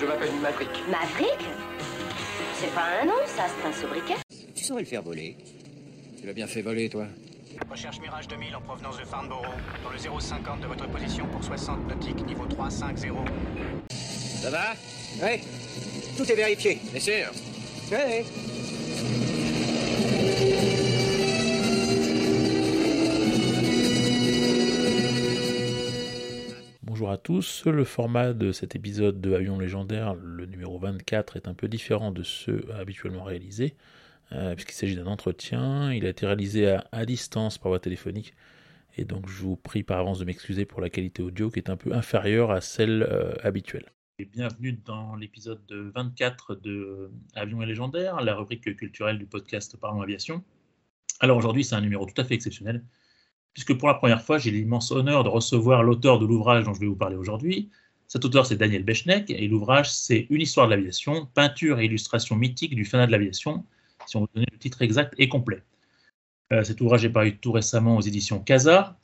Je m'appelle Maverick. Maverick C'est pas un nom, ça, c'est un sobriquet. Tu saurais le faire voler. Tu l'as bien fait voler, toi. Recherche Mirage 2000 en provenance de Farnborough, dans le 050 de votre position pour 60 nautiques, niveau 350. Ça va? Oui. Tout est vérifié. Bien sûr. Oui. À tous, le format de cet épisode de Avion légendaire, le numéro 24, est un peu différent de ceux habituellement réalisés, euh, puisqu'il s'agit d'un entretien, il a été réalisé à, distance par voie téléphonique, et donc je vous prie par avance de m'excuser pour la qualité audio qui est un peu inférieure à celle euh, habituelle. Et bienvenue dans l'épisode 24 de Avion légendaire, la rubrique culturelle du podcast Parlons Aviation. Alors aujourd'hui c'est un numéro tout à fait exceptionnel, puisque pour la première fois, j'ai l'immense honneur de recevoir l'auteur de l'ouvrage dont je vais vous parler aujourd'hui. Cet auteur, c'est Daniel Bechneck, et l'ouvrage, c'est Une histoire de l'aviation, peinture et illustration mythique du fanat de l'aviation, si on veut donner le titre exact et complet. Euh, cet ouvrage est paru tout récemment aux éditions Casa.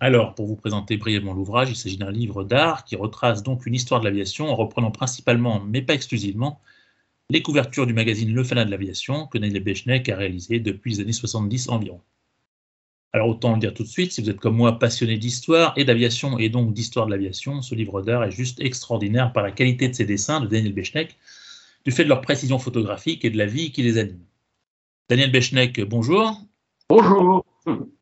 Alors, pour vous présenter brièvement l'ouvrage, il s'agit d'un livre d'art qui retrace donc une histoire de l'aviation en reprenant principalement, mais pas exclusivement, les couvertures du magazine Le Fanat de l'aviation que Daniel Bechneck a réalisé depuis les années 70 environ. Alors autant le dire tout de suite, si vous êtes comme moi passionné d'histoire et d'aviation et donc d'histoire de l'aviation, ce livre d'art est juste extraordinaire par la qualité de ses dessins de Daniel Bechneck, du fait de leur précision photographique et de la vie qui les anime. Daniel Bechneck, bonjour. Bonjour.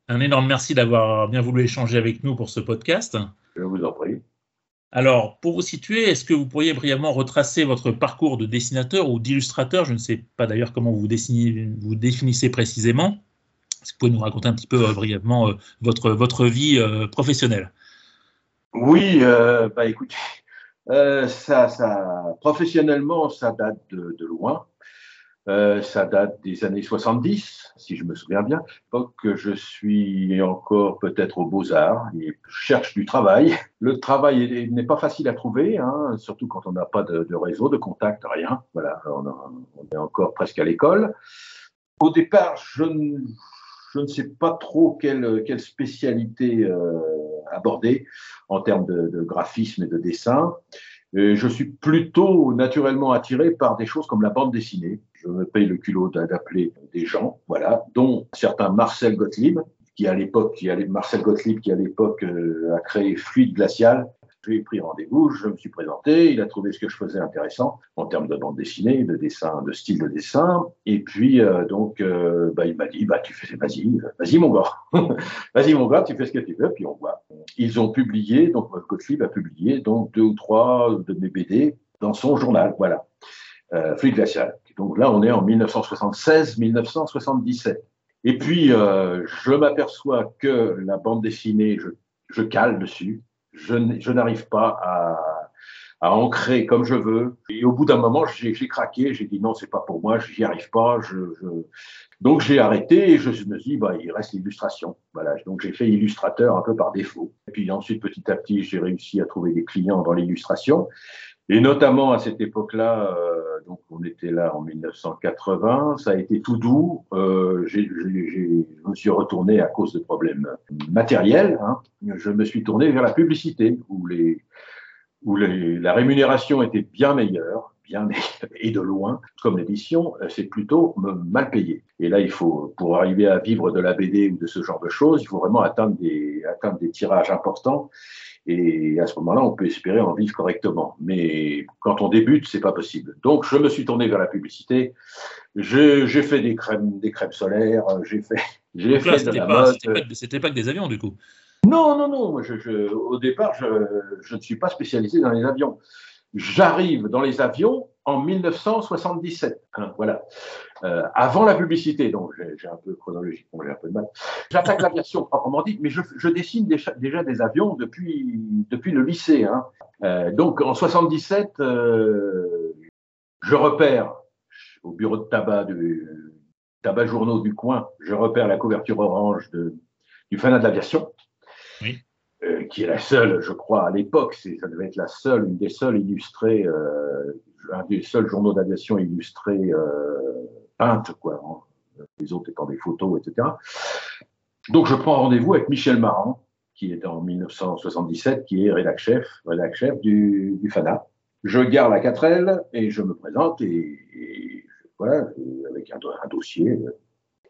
Un énorme merci d'avoir bien voulu échanger avec nous pour ce podcast. Je vous en prie. Alors, pour vous situer, est-ce que vous pourriez brièvement retracer votre parcours de dessinateur ou d'illustrateur? Je ne sais pas d'ailleurs comment vous, vous définissez précisément. Vous pouvez nous raconter un petit peu euh, brièvement euh, votre, votre vie euh, professionnelle? Oui, bah écoutez, ça, ça, professionnellement, ça date de, loin. ça date des années 70, si je me souviens bien. Donc, je suis encore peut-être aux Beaux-Arts et cherche du travail. Le travail n'est pas facile à trouver, hein, surtout quand on n'a pas de, réseau, de contact, rien. Voilà, on, on est encore presque à l'école. Au départ, je ne je ne sais pas trop quelle, spécialité euh, aborder en termes de, graphisme et de dessin. Et je suis plutôt naturellement attiré par des choses comme la bande dessinée. Je me paye le culot d'appeler des gens, voilà, dont certains Marcel Gottlieb, qui à l'époque, qui Marcel Gottlieb, qui à l'époque euh, a créé Fluide Glacial, je lui ai pris rendez-vous, je me suis présenté, il a trouvé ce que je faisais intéressant en termes de bande dessinée, de dessin, de style de dessin. Et puis, euh, donc, euh, bah, il m'a dit, bah, tu fais, vas-y, vas-y, mon gars. vas-y, mon gars, tu fais ce que tu veux, puis on voit. Ils ont publié, donc, Gottlieb a publié, donc, deux ou trois de mes BD dans son journal, voilà. Euh, Fluide glacial. Donc là, on est en 1976-1977. Et puis, euh, je m'aperçois que la bande dessinée, je, je cale dessus je, n'arrive pas à, ancrer comme je veux. Et au bout d'un moment, j'ai craqué, j'ai dit non, c'est pas pour moi, j'y arrive pas. Donc j'ai arrêté et je me suis dit, bah, il reste l'illustration. Voilà, donc j'ai fait illustrateur un peu par défaut. Et puis ensuite, petit à petit, j'ai réussi à trouver des clients dans l'illustration. Et notamment à cette époque-là, euh, donc on était là en 1980, ça a été tout doux. Euh, j'ai, j'ai, je me suis retourné à cause de problèmes matériels. Hein. Je me suis tourné vers la publicité où, les, où les, la rémunération était bien meilleure, bien et de loin. Comme l'édition, c'est plutôt mal payé. Et là, il faut, pour arriver à vivre de la BD ou de ce genre de choses, il faut vraiment atteindre des, atteindre des tirages importants. Et à ce moment-là, on peut espérer en vivre correctement. Mais quand on débute, c'est pas possible. Donc, je me suis tourné vers la publicité. J'ai fait des crèmes, des crèmes solaires. J'ai fait, j'ai fait la pas, mode. C'était pas, que des avions, du coup. Non, non, non. Je, je, au départ, je, je ne suis pas spécialisé dans les avions. J'arrive dans les avions en 1977. Hein, voilà. Euh, avant la publicité, donc j'ai un peu chronologique, j'ai un peu de mal. J'attaque l'aviation proprement dit, mais je, je dessine déjà, déjà, des avions depuis, depuis le lycée. Hein. Euh, donc en 77, euh, je repère au bureau de tabac du tabac journaux du coin, je repère la couverture orange de, du fanat de l'aviation. Oui. Qui est la seule, je crois, à l'époque, ça devait être la seule, une des seules illustrées, un des seuls journaux d'aviation illustrés euh, peintes, quoi, hein, les autres étant des photos, etc. Donc je prends rendez-vous avec Michel Marant, qui est en 1977, qui est rédac chef, du, du FANA. Je gare la 4L et je me présente et, voilà, avec un, dossier euh,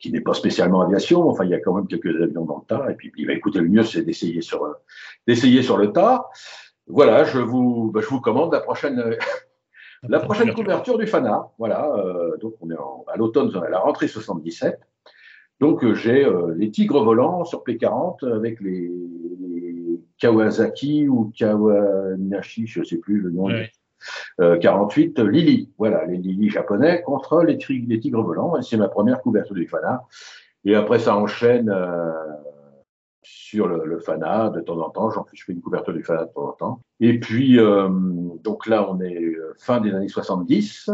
qui n'est pas spécialement aviation. Enfin, il y a quand même quelques avions dans le tas. Et puis, bah, écoutez, le mieux, c'est d'essayer sur, d'essayer sur le tas. Voilà, je vous, bah, je vous commande la prochaine, la prochaine couverture du FANA. Voilà, donc on est à l'automne, à la rentrée 77. Donc j'ai les tigres volants sur P40 avec les, Kawasaki ou Kawanashi, je ne sais plus le nom. 48 euh, Lili, voilà, les Lili japonais contre les, les tigres volants. C'est ma première couverture du FANA. Et après, ça enchaîne euh, sur le, FANA de temps en temps. J'en je fais une couverture du FANA de temps en temps. Et puis, euh, donc là, on est fin des années 70.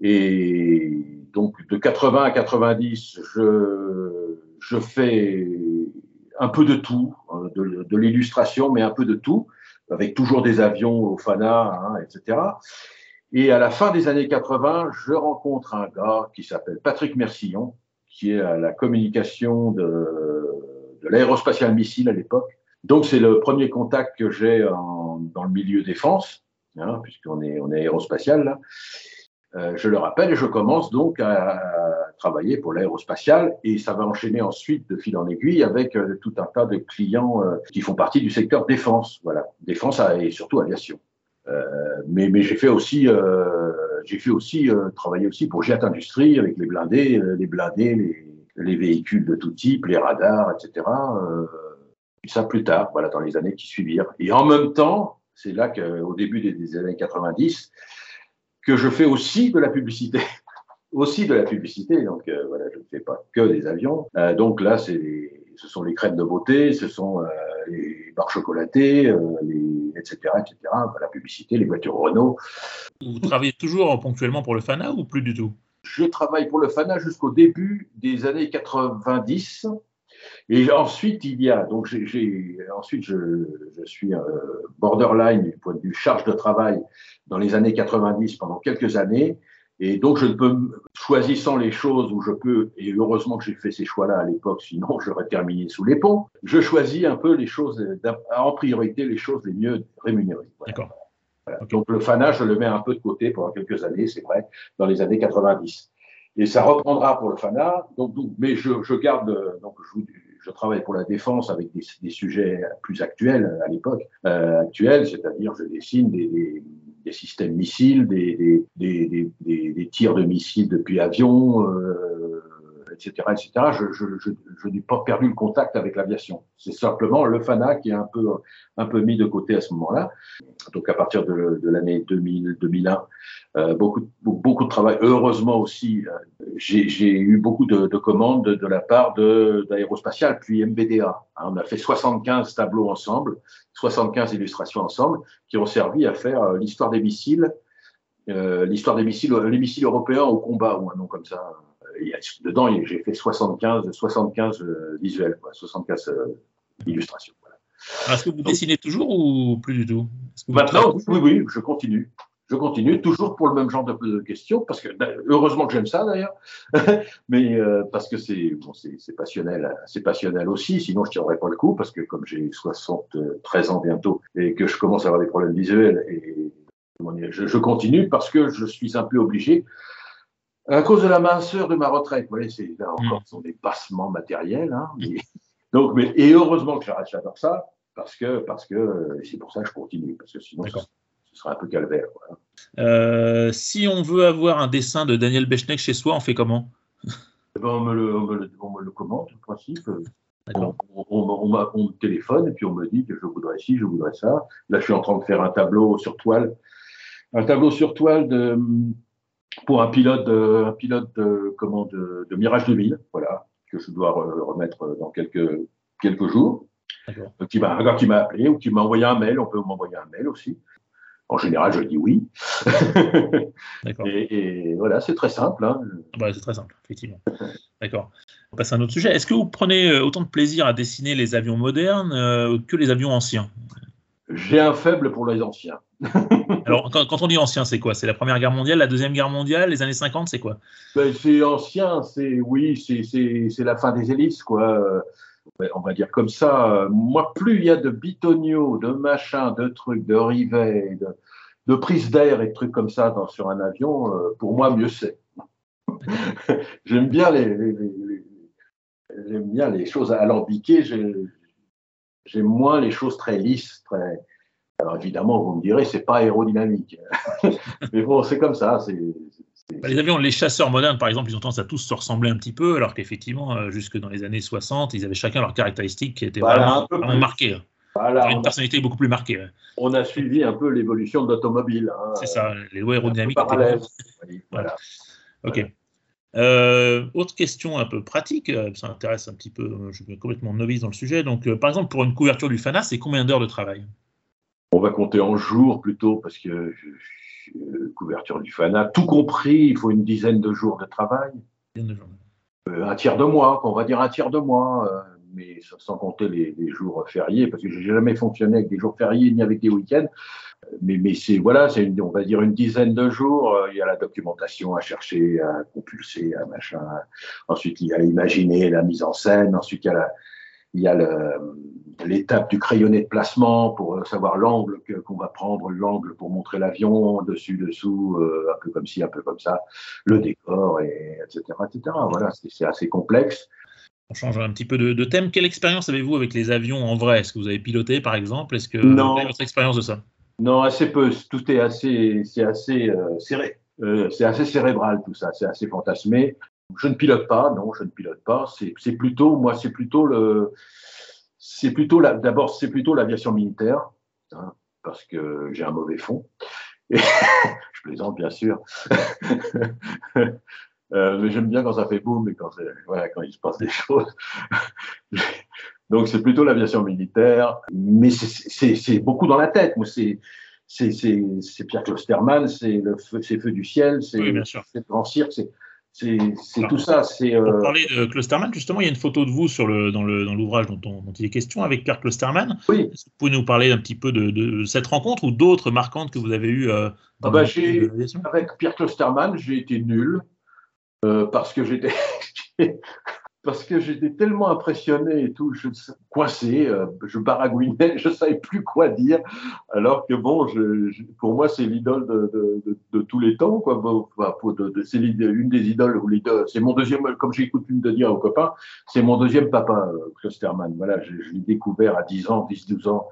Et donc, de 80 à 90, je, je fais un peu de tout, hein, de, l'illustration, mais un peu de tout, avec toujours des avions au FANA, hein, etc. Et à la fin des années 80, je rencontre un gars qui s'appelle Patrick Mercillon, qui est à la communication de, de l'aérospatial missile à l'époque. Donc c'est le premier contact que j'ai dans le milieu défense, hein, puisqu'on est, on est aérospatial là. Euh, je le rappelle, et je commence donc à, travailler pour l'aérospatial et ça va enchaîner ensuite de fil en aiguille avec euh, tout un tas de clients euh, qui font partie du secteur défense, voilà, défense et surtout aviation. mais, mais j'ai fait aussi, j'ai fait aussi travailler aussi pour Jet Industrie avec les blindés, les blindés, les, les, véhicules de tout type, les radars, etc. puis ça plus tard, voilà, dans les années qui suivirent. Et en même temps, c'est là qu'au début des, années 90, que je fais aussi de la publicité. aussi de la publicité, donc euh, voilà, je ne fais pas que des avions. Euh, donc là, c'est ce sont les crèmes de beauté, ce sont euh, les barres chocolatées, les, etc., etc. la publicité, les voitures Renault. Vous travaillez toujours ponctuellement pour le FANA ou plus du tout? Je travaille pour le FANA jusqu'au début des années 90. Et ensuite, il y a, donc j'ai, ensuite je, je suis borderline du point de vue charge de travail dans les années 90 pendant quelques années. Et donc, je ne peux, choisissant les choses où je peux, et heureusement que j'ai fait ces choix-là à l'époque, sinon j'aurais terminé sous les ponts, je choisis un peu les choses, en priorité, les choses les mieux rémunérées. D'accord. Donc, le FANA, je le mets un peu de côté pendant quelques années, c'est vrai, dans les années 90. Et ça reprendra pour le FANA, donc, mais je, je garde, donc je, je, travaille pour la défense avec des, des sujets plus actuels à l'époque, euh, actuels, c'est-à-dire je dessine des, des des systèmes missiles, des, des, tirs de missiles depuis avion, euh, etc. etc. Je, n'ai pas perdu le contact avec l'aviation. C'est simplement le FANA qui est un peu, un peu mis de côté à ce moment-là. Donc à partir de, l'année 2000, 2001, euh, beaucoup, beaucoup de travail. Heureusement aussi, euh, j'ai eu beaucoup de, de, commandes de, la part d'Aérospatial, puis MBDA. Hein, on a fait 75 tableaux ensemble, 75 illustrations ensemble, qui ont servi à faire euh, l'histoire des missiles, l'histoire des missiles, les missiles européens au combat, ou un nom comme ça dedans, j'ai fait 75, 75 euh, visuels, 75 euh, illustrations. Est-ce que vous dessinez toujours ou plus du tout? Maintenant, oui, oui, je continue. Je continue toujours pour le même genre de, questions, parce que ben, heureusement que j'aime ça d'ailleurs, mais euh, parce que c'est bon, c'est passionnel, c'est passionnel aussi. Sinon, je tiendrais pas le coup, parce que comme j'ai 73 ans bientôt et que je commence à avoir des problèmes visuels, et je, je continue parce que je suis un peu obligé à cause de la minceur de ma retraite. Vous voyez, c'est là encore, mm. ce sont des passements matériels. Hein, donc, mais, et heureusement que faire ça, parce que parce que c'est pour ça que je continue, parce que sinon ce, serait un peu calvaire. Euh, si on veut avoir un dessin de Daniel Bechnek chez soi, on fait comment? Eh ben, on, me le, on, me le, on, me le, commande, en principe. On, on, me téléphone et puis on me dit que je voudrais ci, je voudrais ça. Là, je suis en train de faire un tableau sur toile, un tableau sur toile de pour un pilote, de, un pilote de, comment, de, de Mirage 2000, voilà, que je dois remettre dans quelques, quelques jours. Qui m'a, qui m'a appelé ou qui m'a envoyé un mail, on peut m'envoyer un mail aussi. En général, je dis oui. et, et, voilà, c'est très simple. Hein. Bah, c'est très simple, effectivement. D'accord. On passe à un autre sujet. Est-ce que vous prenez euh, autant de plaisir à dessiner les avions modernes euh, que les avions anciens? J'ai un faible pour les anciens. Alors, quand, on dit ancien, c'est quoi? C'est la Première Guerre mondiale, la Deuxième Guerre mondiale, les années 50, c'est quoi? Ben, C'est ancien, c'est oui, c'est la fin des hélices, quoi. On va dire comme ça. Moi, plus il y a de bitonio, de machins, de trucs, de rivets, de prise d'air et de trucs comme ça dans, sur un avion, euh, pour moi, mieux c'est. j'aime bien les, j'aime bien les choses alambiquées. J'aime moins les choses très lisses, très. Alors évidemment, vous me direz, c'est pas aérodynamique. Mais bon, c'est comme ça. C'est, bah, les avions, les chasseurs modernes, par exemple, ils ont tendance à tous se ressembler un petit peu, alors qu'effectivement, euh, jusque dans les années 60, ils avaient chacun leurs caractéristiques qui étaient vraiment, marquées. Voilà, une personnalité beaucoup plus marquée. On a suivi un peu l'évolution de l'automobile. Hein. C'est ça, les lois aérodynamiques étaient. voilà. Ok. Euh, autre question un peu pratique, euh, ça intéresse un petit peu, je suis complètement novice dans le sujet. Donc, par exemple, pour une couverture du FANA, c'est combien d'heures de travail? On va compter en jours plutôt, parce que je, euh, couverture du FANA, tout compris, il faut une dizaine de jours de travail. Euh, un tiers de mois, on va dire un tiers de mois, euh, mais sans compter les, jours fériés, parce que j'ai jamais fonctionné avec des jours fériés ni avec des week-ends. Mais, mais c'est voilà, c'est on va dire une dizaine de jours. Il y a la documentation à chercher, à compulser, à machin. Ensuite, il y a imaginer la mise en scène. Ensuite, il y a la, il y a l'étape du crayonné de placement pour euh, savoir l'angle qu'on va prendre, l'angle pour montrer l'avion, dessus, dessous, euh, un peu comme ci, un peu comme ça, le décor, et, etc., etc. Voilà, c'est assez complexe. On change un petit peu de, thème. Quelle expérience avez-vous avec les avions en vrai? Est-ce que vous avez piloté, par exemple? Est-ce que non. vous avez votre expérience de ça? Non, assez peu. Tout est assez, c'est assez euh, serré. c'est assez cérébral tout ça, c'est assez fantasmé. Je ne pilote pas, non, je ne pilote pas. C'est plutôt, moi, c'est plutôt le, c'est plutôt d'abord, c'est plutôt l'aviation militaire, hein, parce que j'ai un mauvais fond. Je plaisante, bien sûr. Euh, mais j'aime bien quand ça fait boum et quand, voilà, quand il se passe des choses. Donc c'est plutôt l'aviation militaire, mais c'est beaucoup dans la tête. C'est c'est Pierre Klosterman, c'est le feu, Feu du ciel, c'est oui, le grand cirque, c'est tout ça. C'est euh... Pour parler de Klosterman, justement, il y a une photo de vous sur le, dans l'ouvrage dont, dont, il est question avec Pierre Klosterman. Oui. Vous pouvez nous parler un petit peu de, de cette rencontre ou d'autres marquantes que vous avez eues euh, ah bah, Avec Pierre Klosterman, j'ai été nul euh, parce que j'étais parce que j'étais tellement impressionné et tout, je coincé, euh, je baragouinais, je savais plus quoi dire, alors que bon, je, pour moi c'est l'idole de, de, de, tous les temps, quoi. c'est une des idoles, c'est mon deuxième, comme j'ai coutume de dire aux copains, c'est mon deuxième papa, euh, Klosterman. Voilà, je, l'ai découvert à 10 ans, 10-12 ans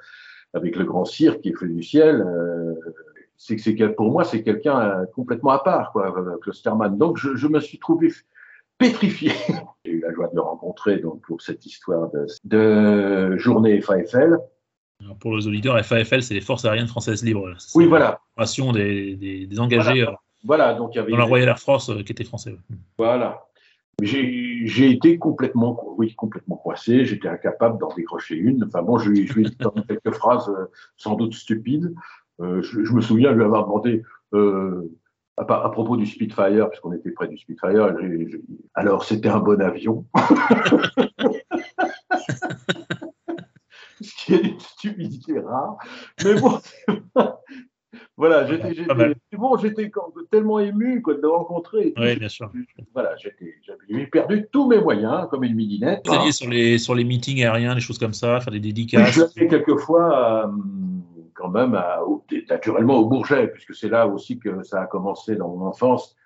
avec le grand cirque qui est fait du ciel. Euh, c'est que pour moi c'est quelqu'un euh, complètement à part, quoi, Klosterman. Donc je, je me suis trouvé pétrifié. J'ai eu la joie de le rencontrer donc, pour cette histoire de, journée FAFL. pour les auditeurs, FAFL, c'est les Forces aériennes françaises libres. Oui, voilà. Des, des, des engagés voilà. Euh, donc, il y avait dans la Royal Air Force euh, qui étaient français. Voilà. J'ai été complètement, oui, complètement coincé. J'étais incapable d'en décrocher une. Enfin bon, je, je lui ai dit quelques phrases euh, sans doute stupides. je, me souviens lui avoir demandé à, propos du Spitfire, puisqu'on était près du Spitfire, alors c'était un bon avion. Ce qui est une stupidité rare. Mais bon, voilà, j'étais bon, tellement ému de le rencontrer. Oui, bien sûr. Voilà, j'avais perdu tous mes moyens, comme une midinette. Vous alliez sur les, sur les meetings aériens, des choses comme ça, faire des dédicaces Je fait quelquefois. Euh, quand même naturellement au Bourget, puisque c'est là aussi que ça a commencé dans mon enfance.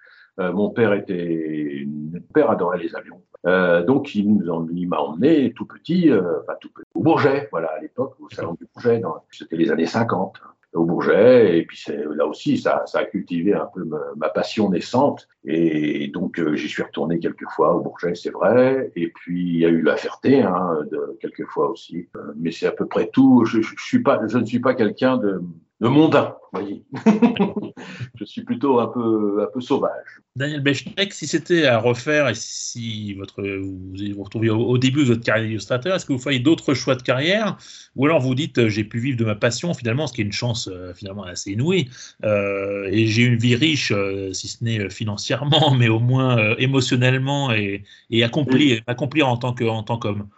Euh, mon père était, mon père adorait les avions, euh, donc il nous il m'a emmené tout petit, euh, tout petit, au Bourget, voilà à l'époque au salon du Bourget, c'était les années 50 au Bourget. Et puis là aussi, ça, ça, a cultivé un peu ma, passion naissante. Et donc, euh, j'y suis retourné quelques fois au Bourget, c'est vrai. Et puis, il y a eu la Ferté, hein, de, quelques fois aussi. Euh, mais c'est à peu près tout. Je, je, suis pas, je ne suis pas quelqu'un de, de mondain, voyez. je suis plutôt un peu, un peu sauvage. Daniel Bechnek, si c'était à refaire et si votre, vous vous retrouviez au, début de votre carrière d'illustrateur, est-ce que vous feriez d'autres choix de carrière? Ou alors vous dites, euh, j'ai pu vivre de ma passion finalement, ce qui est une chance euh, finalement assez inouïe, euh, et j'ai une vie riche, si ce n'est financièrement, mais au moins émotionnellement et, et accomplir, accomplir en tant qu'homme.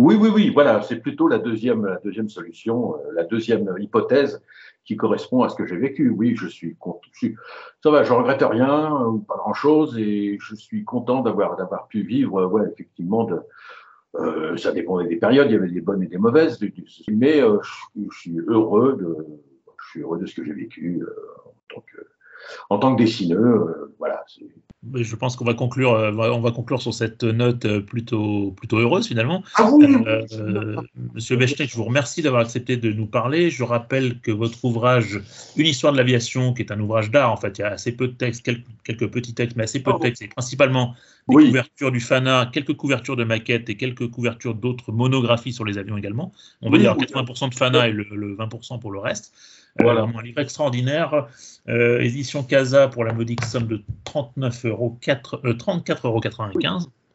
Oui, oui, oui, voilà, c'est plutôt la deuxième, la deuxième solution, la deuxième hypothèse qui correspond à ce que j'ai vécu. Oui, je suis, je ça va, je regrette rien, pas grand chose, et je suis content d'avoir d'avoir pu vivre, ouais, effectivement, de, euh, ça dépendait des périodes, il y avait des bonnes et des mauvaises, mais euh, je, suis heureux de, suis heureux de ce que j'ai vécu en tant que en tant que dessineux, voilà. Je pense qu'on va conclure, on va conclure sur cette note plutôt, plutôt heureuse finalement. Ah oui, Monsieur Bechtek, je vous remercie d'avoir accepté de nous parler. Je rappelle que votre ouvrage Une histoire de l'aviation, qui est un ouvrage d'art, en fait, il y a assez peu de textes, quelques, quelques petits textes, mais assez peu de textes, et principalement des couvertures du FANA, quelques couvertures de maquettes et quelques couvertures d'autres monographies sur les avions également. On va dire 80% de FANA et le, 20% pour le reste. Voilà. un livre extraordinaire. Euh, édition Casa pour la modique somme de 39 euros, 34,95 euros.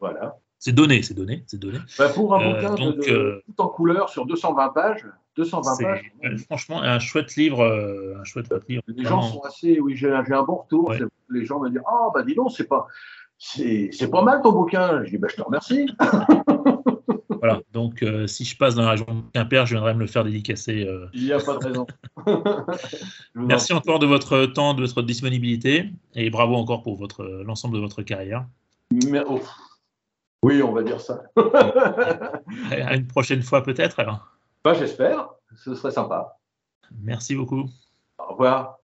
Voilà. C'est donné, c'est donné, c'est donné. Bah, pour un bouquin donc, de, tout en couleur sur 220 pages, 220 pages. franchement, un chouette livre, un chouette livre. Les gens sont assez, oui, j'ai un bon retour. Les gens me disent, ah oh, bah dis donc, c'est pas, c'est pas mal ton bouquin. Je dis, bah, je te remercie. voilà, donc euh, si je passe dans la région de Quimper, je viendrai me le faire dédicacer. Euh. Il n'y a pas de raison. Merci encore de votre temps, de votre disponibilité et bravo encore pour votre l'ensemble de votre carrière. Oh. Oui, on va dire ça. à une prochaine fois peut-être bah, J'espère, ce serait sympa. Merci beaucoup. Au revoir.